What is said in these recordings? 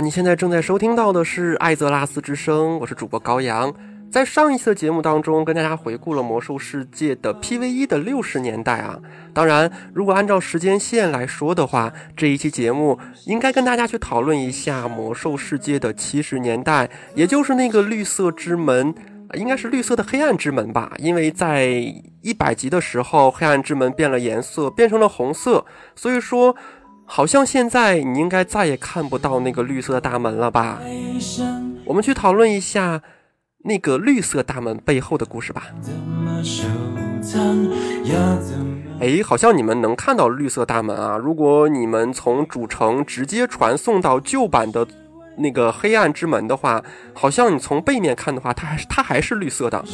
你现在正在收听到的是《艾泽拉斯之声》，我是主播高阳。在上一次的节目当中，跟大家回顾了魔兽世界的 PVE 的六十年代啊。当然，如果按照时间线来说的话，这一期节目应该跟大家去讨论一下魔兽世界的七十年代，也就是那个绿色之门，应该是绿色的黑暗之门吧？因为在一百集的时候，黑暗之门变了颜色，变成了红色，所以说，好像现在你应该再也看不到那个绿色大门了吧？我们去讨论一下。那个绿色大门背后的故事吧。哎，好像你们能看到绿色大门啊！如果你们从主城直接传送到旧版的那个黑暗之门的话，好像你从背面看的话，它还是它还是绿色的。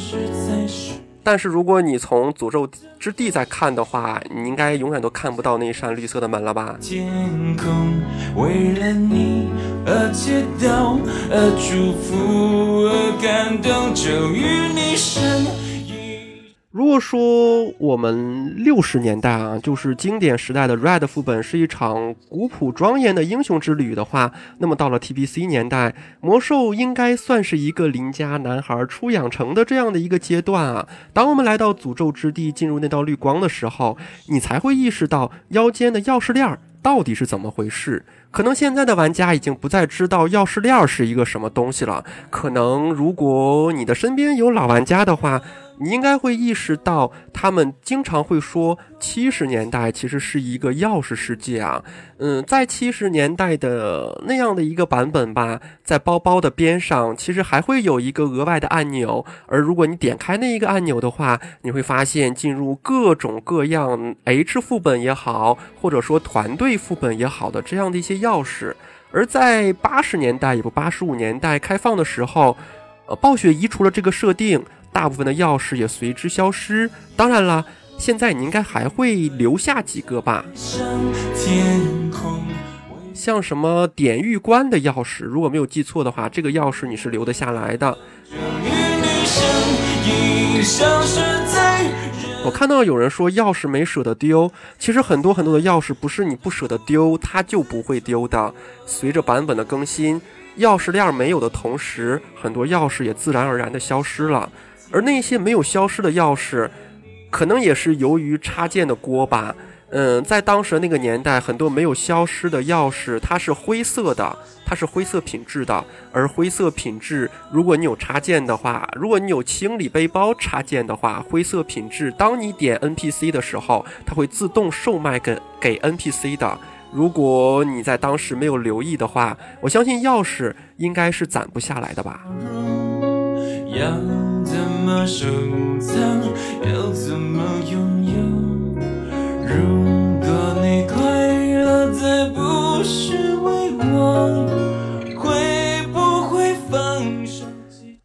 但是如果你从诅咒之地再看的话，你应该永远都看不到那扇绿色的门了吧？天空为了你而祈祷，而祝福，而感动，就与你身。如果说我们六十年代啊，就是经典时代的 Red 副本是一场古朴庄严的英雄之旅的话，那么到了 TBC 年代，魔兽应该算是一个邻家男孩初养成的这样的一个阶段啊。当我们来到诅咒之地，进入那道绿光的时候，你才会意识到腰间的钥匙链到底是怎么回事。可能现在的玩家已经不再知道钥匙链是一个什么东西了。可能如果你的身边有老玩家的话。你应该会意识到，他们经常会说七十年代其实是一个钥匙世界啊。嗯，在七十年代的那样的一个版本吧，在包包的边上其实还会有一个额外的按钮，而如果你点开那一个按钮的话，你会发现进入各种各样 H 副本也好，或者说团队副本也好的这样的一些钥匙。而在八十年代，也不八十五年代开放的时候，呃，暴雪移除了这个设定。大部分的钥匙也随之消失。当然了，现在你应该还会留下几个吧？像什么典狱官的钥匙，如果没有记错的话，这个钥匙你是留得下来的。我看到有人说钥匙没舍得丢，其实很多很多的钥匙不是你不舍得丢，它就不会丢的。随着版本的更新，钥匙链没有的同时，很多钥匙也自然而然的消失了。而那些没有消失的钥匙，可能也是由于插件的锅吧。嗯，在当时那个年代，很多没有消失的钥匙，它是灰色的，它是灰色品质的。而灰色品质，如果你有插件的话，如果你有清理背包插件的话，灰色品质，当你点 NPC 的时候，它会自动售卖给给 NPC 的。如果你在当时没有留意的话，我相信钥匙应该是攒不下来的吧。收藏，要怎拥有？如果你快乐，再不是为我，会不会放手？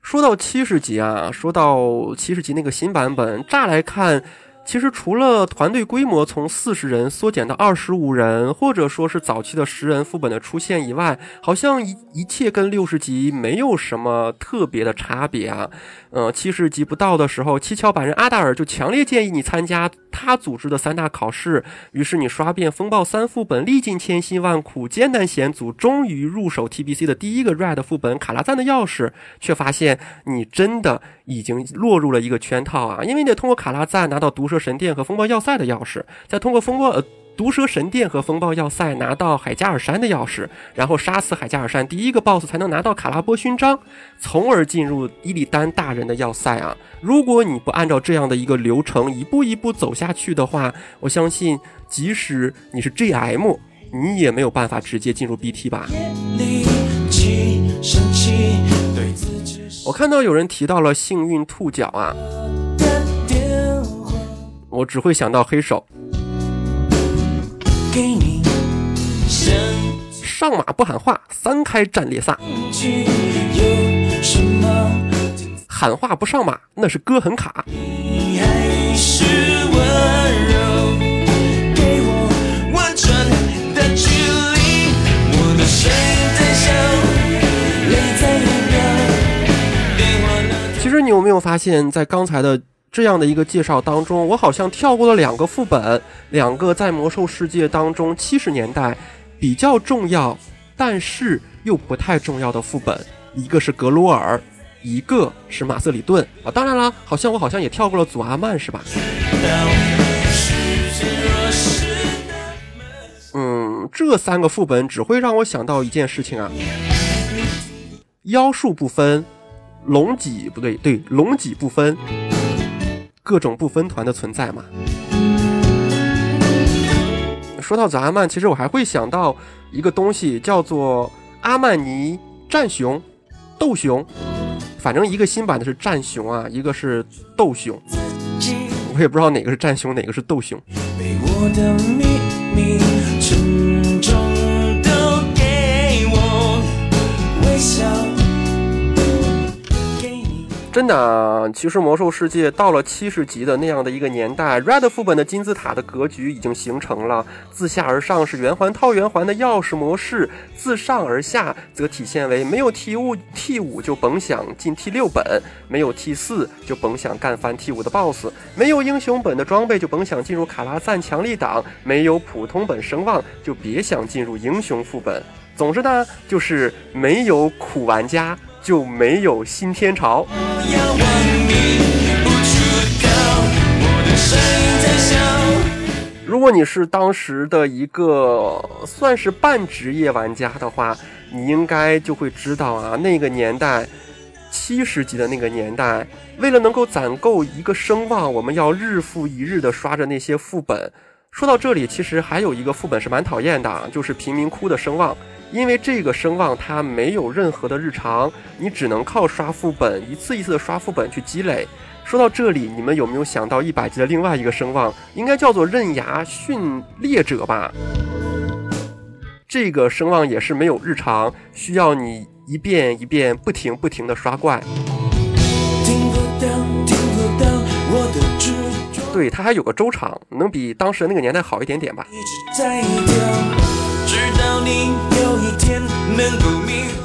说到七十级啊，说到七十级那个新版本，乍来看。其实除了团队规模从四十人缩减到二十五人，或者说是早期的十人副本的出现以外，好像一一切跟六十级没有什么特别的差别啊。呃，七十级不到的时候，七巧板人阿达尔就强烈建议你参加他组织的三大考试。于是你刷遍风暴三副本，历尽千辛万苦，艰难险阻，终于入手 TBC 的第一个 Red 副本卡拉赞的钥匙，却发现你真的已经落入了一个圈套啊！因为你得通过卡拉赞拿到毒蛇。神殿和风暴要塞的钥匙，再通过风暴呃毒蛇神殿和风暴要塞拿到海加尔山的钥匙，然后杀死海加尔山第一个 BOSS 才能拿到卡拉波勋章，从而进入伊利丹大人的要塞啊！如果你不按照这样的一个流程一步一步走下去的话，我相信即使你是 GM，你也没有办法直接进入 BT 吧。我看到有人提到了幸运兔角啊。我只会想到黑手，给你上马不喊话，三开战列萨，喊话不上马，那是哥很卡。其实你有没有发现，在刚才的。这样的一个介绍当中，我好像跳过了两个副本，两个在魔兽世界当中七十年代比较重要，但是。又不太重要的副本，一个是格罗尔，一个是马瑟里顿啊。当然了，好像我好像也跳过了祖阿曼，是吧？嗯，这三个副本只会让我想到一件事情啊，妖术不分，龙脊不对，对，龙脊不分，各种不分团的存在嘛。说到祖阿曼，其实我还会想到一个东西，叫做阿曼尼战熊、斗熊，反正一个新版的是战熊啊，一个是斗熊，我也不知道哪个是战熊，哪个是斗熊。沉真的，其实魔兽世界到了七十级的那样的一个年代，Red 副本的金字塔的格局已经形成了。自下而上是圆环套圆环的钥匙模式，自上而下则体现为没有 T 五 T 五就甭想进 T 六本，没有 T 四就甭想干翻 T 五的 BOSS，没有英雄本的装备就甭想进入卡拉赞强力档，没有普通本声望就别想进入英雄副本。总之呢，就是没有苦玩家。就没有新天朝。如果你是当时的一个算是半职业玩家的话，你应该就会知道啊，那个年代七十级的那个年代，为了能够攒够一个声望，我们要日复一日的刷着那些副本。说到这里，其实还有一个副本是蛮讨厌的，就是贫民窟的声望。因为这个声望它没有任何的日常，你只能靠刷副本，一次一次的刷副本去积累。说到这里，你们有没有想到一百级的另外一个声望，应该叫做刃牙训猎者吧？这个声望也是没有日常，需要你一遍一遍不停不停的刷怪。对，它还有个周场，能比当时那个年代好一点点吧。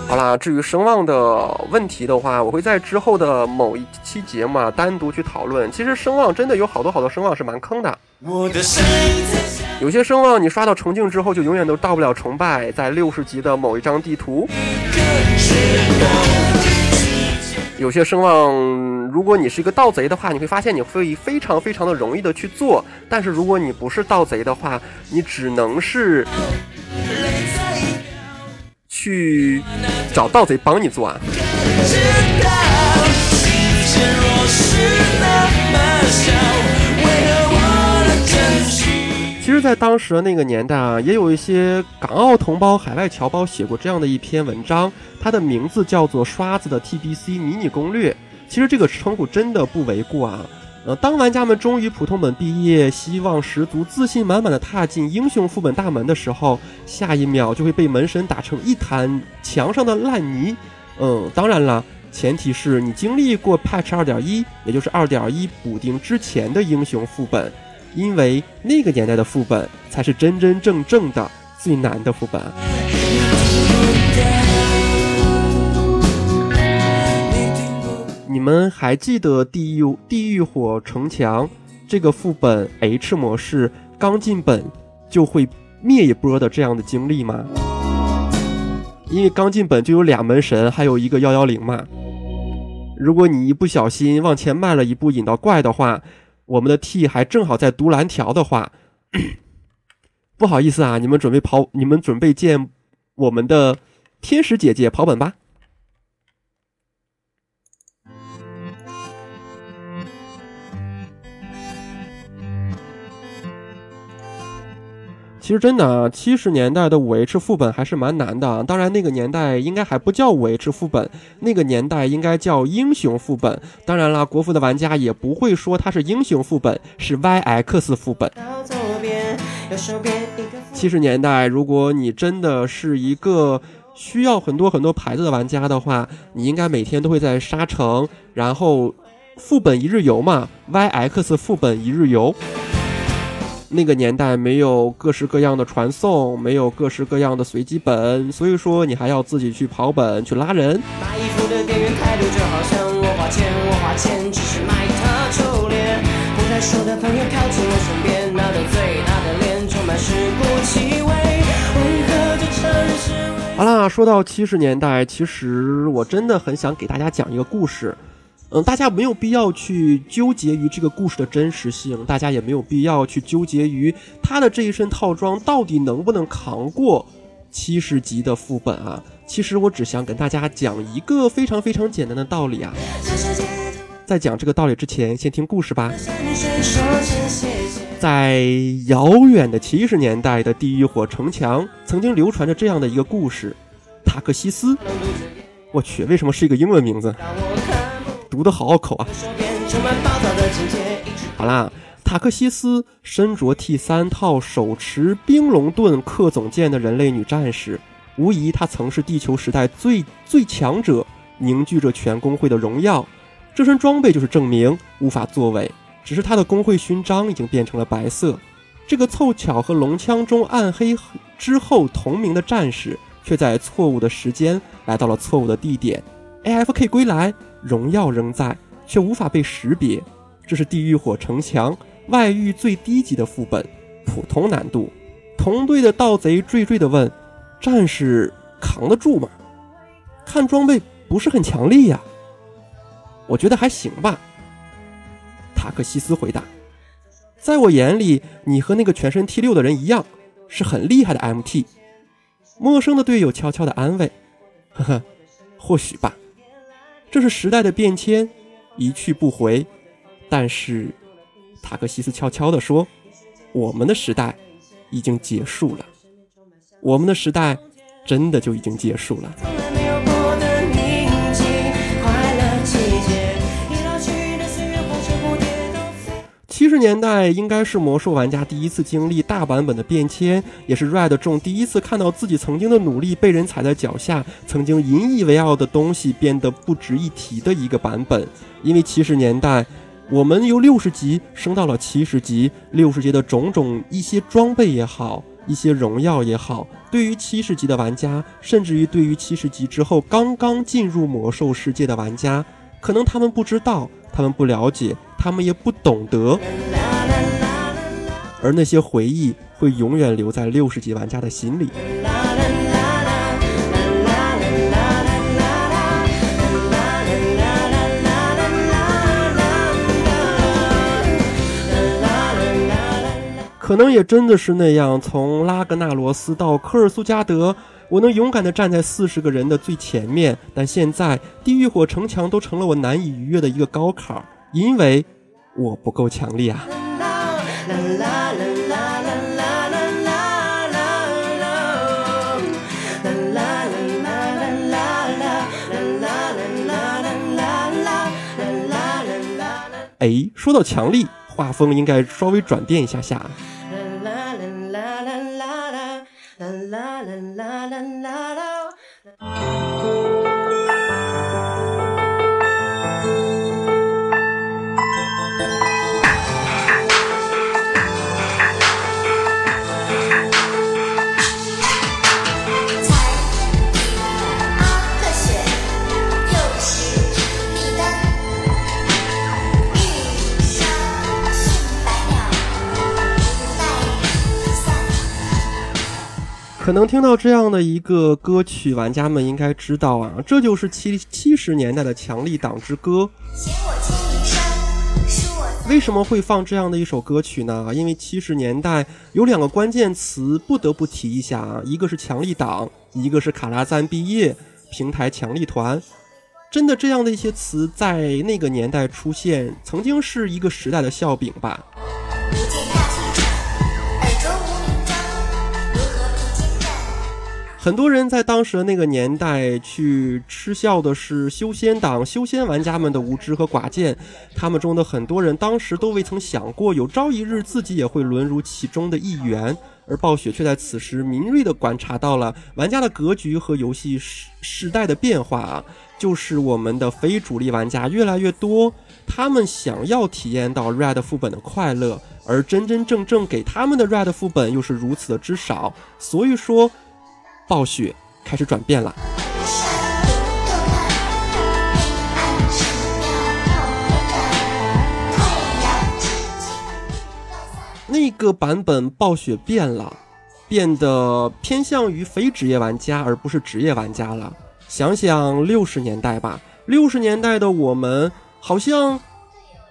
好啦，至于声望的问题的话，我会在之后的某一期节目啊单独去讨论。其实声望真的有好多好多声望是蛮坑的，有些声望你刷到重庆之后就永远都到不了崇拜，在六十级的某一张地图。有些声望，如果你是一个盗贼的话，你会发现你会非常非常的容易的去做。但是如果你不是盗贼的话，你只能是。去找盗贼帮你做啊！其实，在当时的那个年代啊，也有一些港澳同胞、海外侨胞写过这样的一篇文章，它的名字叫做《刷子的 TBC 迷你攻略》。其实这个称呼真的不为过啊。呃，当玩家们终于普通本毕业，希望十足、自信满满的踏进英雄副本大门的时候，下一秒就会被门神打成一滩墙上的烂泥。嗯，当然了，前提是你经历过 Patch 二点一，也就是二点一补丁之前的英雄副本，因为那个年代的副本才是真真正正的最难的副本。你们还记得地狱地狱火城墙这个副本 H 模式刚进本就会灭一波的这样的经历吗？因为刚进本就有俩门神，还有一个幺幺零嘛。如果你一不小心往前迈了一步引到怪的话，我们的 T 还正好在读蓝条的话，不好意思啊，你们准备跑，你们准备见我们的天使姐姐跑本吧。其实真的啊，七十年代的五 H 副本还是蛮难的。当然，那个年代应该还不叫五 H 副本，那个年代应该叫英雄副本。当然了，国服的玩家也不会说它是英雄副本，是 YX 副本。七十年代，如果你真的是一个需要很多很多牌子的玩家的话，你应该每天都会在沙城，然后副本一日游嘛，YX 副本一日游。那个年代没有各式各样的传送，没有各式各样的随机本，所以说你还要自己去跑本去拉人。好了，说到七十年代，其实我真的很想给大家讲一个故事。嗯，大家没有必要去纠结于这个故事的真实性，大家也没有必要去纠结于他的这一身套装到底能不能扛过七十集的副本啊。其实我只想跟大家讲一个非常非常简单的道理啊。在讲这个道理之前，先听故事吧。在遥远的七十年代的地狱火城墙，曾经流传着这样的一个故事：塔克西斯。我去，为什么是一个英文名字？读的好拗口啊！好啦，塔克西斯身着 T 三套、手持冰龙盾克总剑的人类女战士，无疑她曾是地球时代最最强者，凝聚着全工会的荣耀。这身装备就是证明，无法作为。只是她的工会勋章已经变成了白色。这个凑巧和龙枪中暗黑之后同名的战士，却在错误的时间来到了错误的地点。AFK 归来。荣耀仍在，却无法被识别。这是地狱火城墙外域最低级的副本，普通难度。同队的盗贼惴惴地问：“战士扛得住吗？看装备不是很强力呀。”我觉得还行吧。塔克西斯回答：“在我眼里，你和那个全身 T 六的人一样，是很厉害的 MT。”陌生的队友悄悄地安慰：“呵呵，或许吧。”这是时代的变迁，一去不回。但是，塔克西斯悄悄地说：“我们的时代已经结束了，我们的时代真的就已经结束了。”七十年代应该是魔兽玩家第一次经历大版本的变迁，也是 Red 众第一次看到自己曾经的努力被人踩在脚下，曾经引以为傲的东西变得不值一提的一个版本。因为七十年代，我们由六十级升到了七十级，六十级的种种一些装备也好，一些荣耀也好，对于七十级的玩家，甚至于对于七十级之后刚刚进入魔兽世界的玩家，可能他们不知道，他们不了解。他们也不懂得，而那些回忆会永远留在六十级玩家的心里。可能也真的是那样，从拉格纳罗斯到科尔苏加德，我能勇敢地站在四十个人的最前面，但现在地狱火城墙都成了我难以逾越的一个高坎。因为我不够强力啊！哎，说到强力，画风应该稍微转变一下下。la la la la la la. 可能听到这样的一个歌曲，玩家们应该知道啊，这就是七七十年代的强力党之歌。为什么会放这样的一首歌曲呢？因为七十年代有两个关键词不得不提一下啊，一个是强力党，一个是卡拉赞毕业平台强力团。真的，这样的一些词在那个年代出现，曾经是一个时代的笑柄吧。很多人在当时的那个年代去嗤笑的是修仙党、修仙玩家们的无知和寡见，他们中的很多人当时都未曾想过，有朝一日自己也会沦入其中的一员。而暴雪却在此时敏锐地观察到了玩家的格局和游戏时时代的变化啊，就是我们的非主力玩家越来越多，他们想要体验到 Red 副本的快乐，而真真正正给他们的 Red 副本又是如此的之少，所以说。暴雪开始转变了。那个版本暴雪变了，变得偏向于非职业玩家，而不是职业玩家了。想想六十年代吧，六十年代的我们好像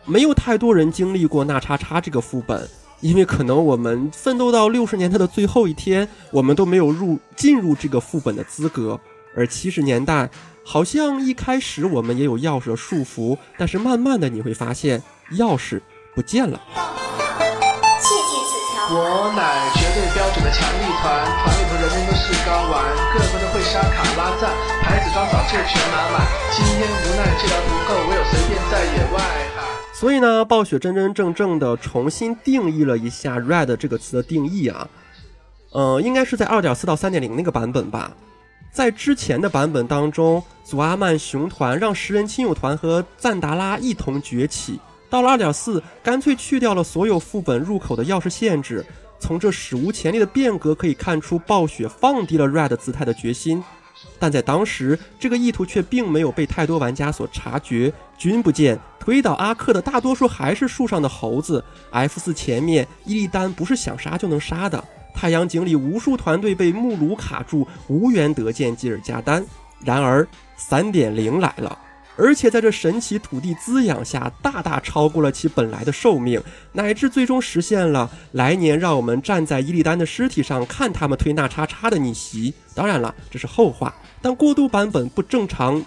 没有太多人经历过那叉叉这个副本，因为可能我们奋斗到六十年代的最后一天，我们都没有入进入这个副本的资格。而七十年代，好像一开始我们也有钥匙的束缚，但是慢慢的你会发现钥匙不见了。切记此条。我乃绝对标准的强力团，团里头人人都是高玩，个个都会刷卡拉赞，牌子装早就全拿满。今天无奈治疗不够，唯有随便在野外喊。所以呢，暴雪真真正正的重新定义了一下 “red” 这个词的定义啊，呃，应该是在二点四到三点零那个版本吧。在之前的版本当中，祖阿曼熊团让十人亲友团和赞达拉一同崛起。到了二点四，干脆去掉了所有副本入口的钥匙限制。从这史无前例的变革可以看出，暴雪放低了 Red 姿态的决心。但在当时，这个意图却并没有被太多玩家所察觉。君不见，推倒阿克的大多数还是树上的猴子。F 四前面，伊利丹不是想杀就能杀的。太阳井里无数团队被木炉卡住，无缘得见吉尔加丹。然而，三点零来了，而且在这神奇土地滋养下，大大超过了其本来的寿命，乃至最终实现了来年让我们站在伊利丹的尸体上看他们推那叉叉的逆袭。当然了，这是后话，但过渡版本不正常。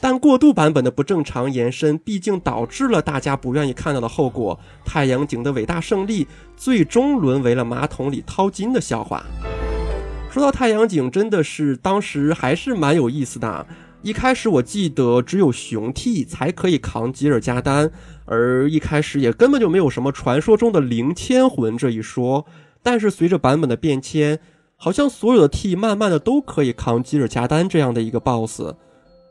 但过渡版本的不正常延伸，毕竟导致了大家不愿意看到的后果。太阳井的伟大胜利，最终沦为了马桶里掏金的笑话。说到太阳井，真的是当时还是蛮有意思的。一开始我记得只有熊 T 才可以扛吉尔加丹，而一开始也根本就没有什么传说中的灵千魂这一说。但是随着版本的变迁，好像所有的 T 慢慢的都可以扛吉尔加丹这样的一个 BOSS。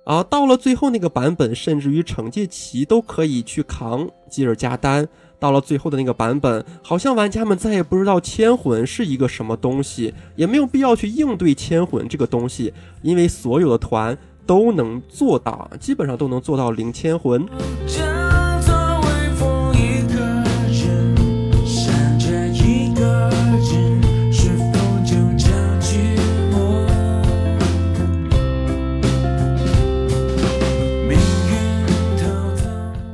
啊，到了最后那个版本，甚至于惩戒骑都可以去扛吉尔加丹。到了最后的那个版本，好像玩家们再也不知道千魂是一个什么东西，也没有必要去应对千魂这个东西，因为所有的团都能做到，基本上都能做到零千魂。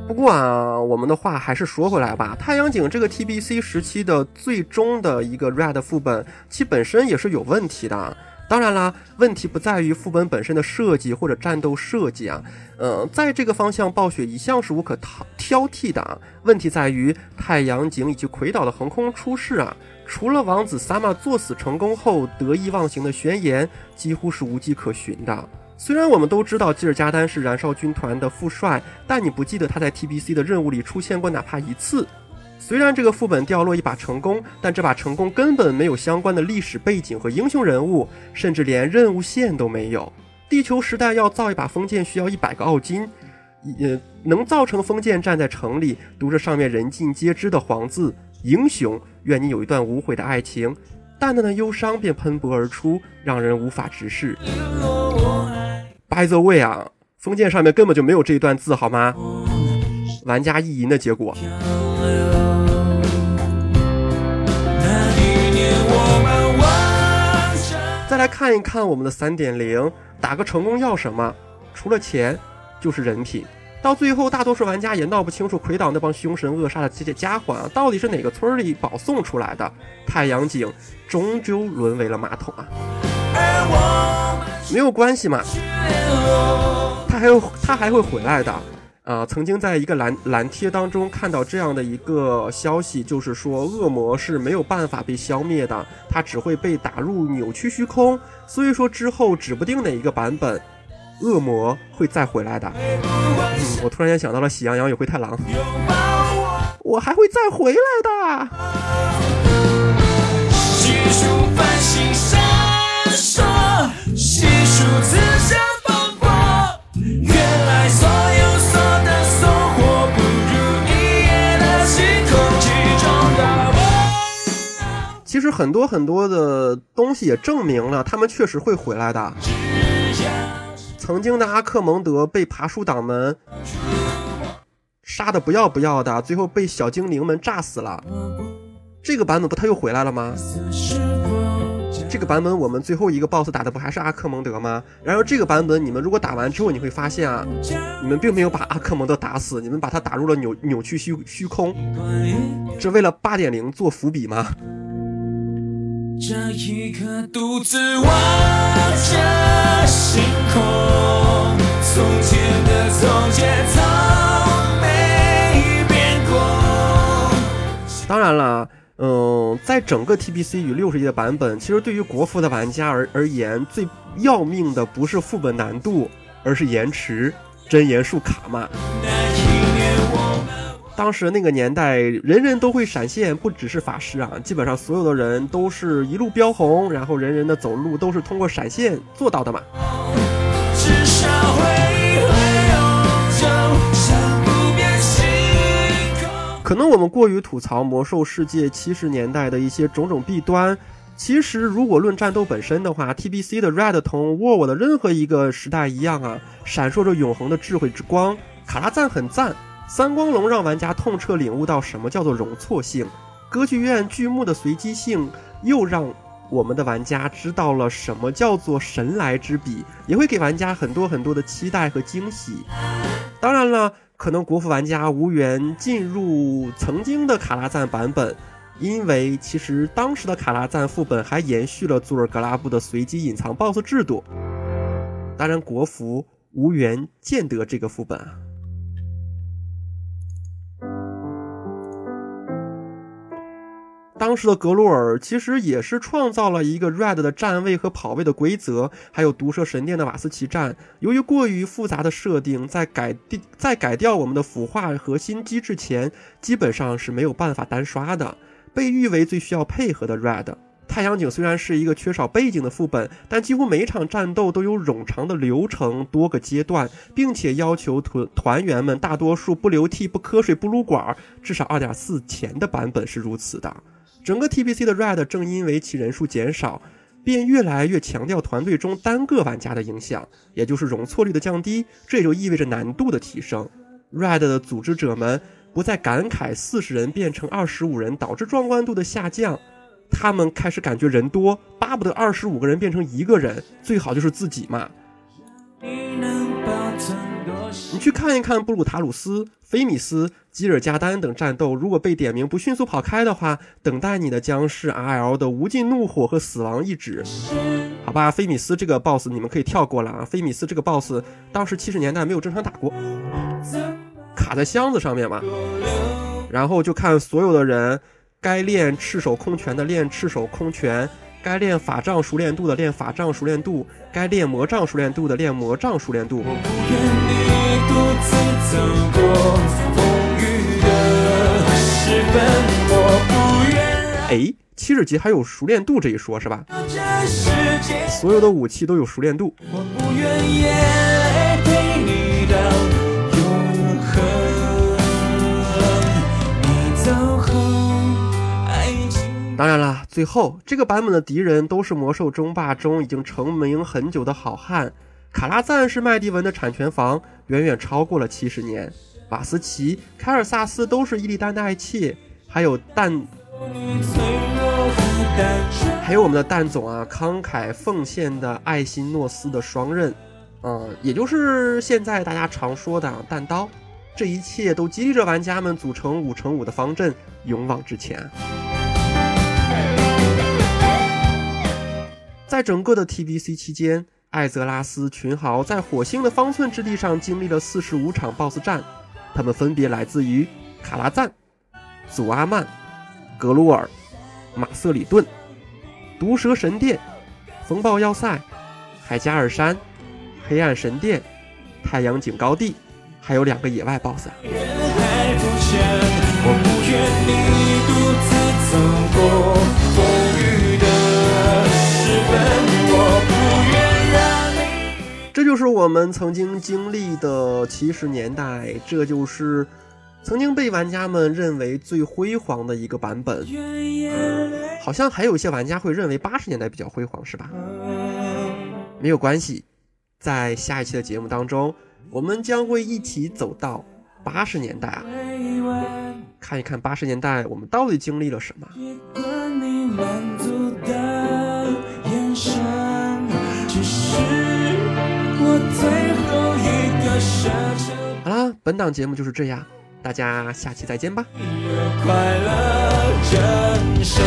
不过啊，我们的话还是说回来吧。太阳井这个 TBC 时期的最终的一个 Red 副本，其本身也是有问题的。当然啦，问题不在于副本本身的设计或者战斗设计啊，嗯，在这个方向，暴雪一向是无可挑挑剔的。问题在于太阳井以及魁岛的横空出世啊，除了王子萨玛作死成功后得意忘形的宣言，几乎是无迹可寻的。虽然我们都知道吉尔加丹是燃烧军团的副帅，但你不记得他在 TBC 的任务里出现过哪怕一次。虽然这个副本掉落一把成功，但这把成功根本没有相关的历史背景和英雄人物，甚至连任务线都没有。地球时代要造一把封剑需要一百个奥金，也能造成封剑站在城里，读着上面人尽皆知的黄字“英雄，愿你有一段无悔的爱情”，淡淡的忧伤便喷薄而出，让人无法直视。By the way 啊，封建上面根本就没有这一段字，好吗？玩家意淫的结果。看一看我们的三点零，打个成功要什么？除了钱，就是人品。到最后，大多数玩家也闹不清楚魁岛那帮凶神恶煞的这些家伙啊，到底是哪个村里保送出来的？太阳井终究沦为了马桶啊！没有关系嘛，他还有他还会回来的啊！曾经在一个蓝蓝贴当中看到这样的一个消息，就是说恶魔是没有办法被消灭的，他只会被打入扭曲虚空。所以说之后指不定哪一个版本，恶魔会再回来的。嗯，我突然间想到了喜羊羊与灰太狼，我还会再回来的。其实很多很多的东西也证明了，他们确实会回来的。曾经的阿克蒙德被爬树党们杀的不要不要的，最后被小精灵们炸死了。这个版本不他又回来了吗？这个版本我们最后一个 BOSS 打的不还是阿克蒙德吗？然而这个版本你们如果打完之后，你会发现啊，你们并没有把阿克蒙德打死，你们把他打入了扭扭曲虚虚空，这为了八点零做伏笔吗？这一刻独自望着星空，从前的从前从没变过。当然了，嗯，在整个 TBC 与六十级的版本，其实对于国服的玩家而而言，最要命的不是副本难度，而是延迟，真言数卡嘛。当时那个年代，人人都会闪现，不只是法师啊，基本上所有的人都是一路飙红，然后人人的走路都是通过闪现做到的嘛。至少会，可能我们过于吐槽魔兽世界七十年代的一些种种弊端，其实如果论战斗本身的话，TBC 的 Red 同 WoW 的任何一个时代一样啊，闪烁着永恒的智慧之光。卡拉赞很赞，三光龙让玩家痛彻领悟到什么叫做容错性，歌剧院剧目的随机性又让。我们的玩家知道了什么叫做神来之笔，也会给玩家很多很多的期待和惊喜。当然了，可能国服玩家无缘进入曾经的卡拉赞版本，因为其实当时的卡拉赞副本还延续了祖尔格拉布的随机隐藏 BOSS 制度。当然，国服无缘见得这个副本啊。当时的格洛尔其实也是创造了一个 Red 的站位和跑位的规则，还有毒蛇神殿的瓦斯奇战。由于过于复杂的设定，在改地在改掉我们的腐化核心机制前，基本上是没有办法单刷的。被誉为最需要配合的 Red。太阳井虽然是一个缺少背景的副本，但几乎每场战斗都有冗长的流程、多个阶段，并且要求团团员们大多数不流涕、不瞌睡、不撸管，至少2.4前的版本是如此的。整个 TBC 的 Red 正因为其人数减少，便越来越强调团队中单个玩家的影响，也就是容错率的降低，这也就意味着难度的提升。Red 的组织者们不再感慨四十人变成二十五人导致壮观度的下降，他们开始感觉人多，巴不得二十五个人变成一个人，最好就是自己嘛。你能保存多少你去看一看布鲁塔鲁斯、菲米斯、吉尔加丹等战斗，如果被点名不迅速跑开的话，等待你的将是 RL 的无尽怒火和死亡一指。好吧，菲米斯这个 BOSS 你们可以跳过了啊。菲米斯这个 BOSS 当时七十年代没有正常打过，卡在箱子上面嘛，然后就看所有的人该练赤手空拳的练赤手空拳。该练法杖熟练度的练法杖熟练度，该练魔杖熟练度的练魔杖熟练度。走过风雨的时分，我不愿让哎，七十级还有熟练度这一说是吧？所有的武器都有熟练度。我不愿陪你到永恒。你走后，爱情当然啦，最后这个版本的敌人都是魔兽争霸中已经成名很久的好汉。卡拉赞是麦迪文的产权房，远远超过了七十年。瓦斯奇、凯尔萨斯都是伊利丹的爱妾，还有蛋，还有我们的蛋总啊，慷慨奉献的爱新诺斯的双刃，嗯，也就是现在大家常说的啊弹刀。这一切都激励着玩家们组成五乘五的方阵，勇往直前。在整个的 TBC 期间，艾泽拉斯群豪在火星的方寸之地上经历了四十五场 BOSS 战，他们分别来自于卡拉赞、祖阿曼、格鲁尔、马瑟里顿、毒蛇神殿、风暴要塞、海加尔山、黑暗神殿、太阳井高地，还有两个野外 BOSS。人海浮沉，我不愿你独自走过就是我们曾经经历的七十年代，这就是曾经被玩家们认为最辉煌的一个版本。好像还有一些玩家会认为八十年代比较辉煌，是吧？没有关系，在下一期的节目当中，我们将会一起走到八十年代啊。看一看八十年代我们到底经历了什么。好啦，本档节目就是这样，大家下期再见吧。快乐人生。